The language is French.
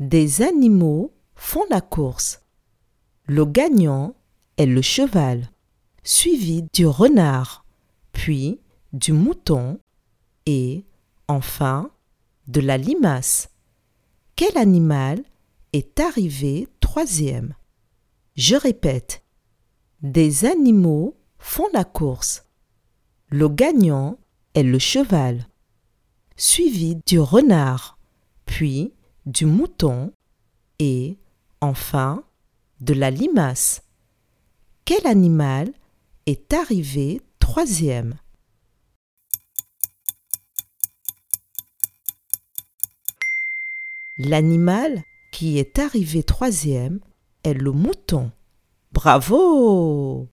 Des animaux font la course. Le gagnant est le cheval, suivi du renard, puis du mouton et, enfin, de la limace. Quel animal est arrivé troisième? Je répète, des animaux font la course. Le gagnant est le cheval, suivi du renard, puis du mouton et, enfin, de la limace. Quel animal est arrivé troisième? L'animal qui est arrivé troisième est le mouton. Bravo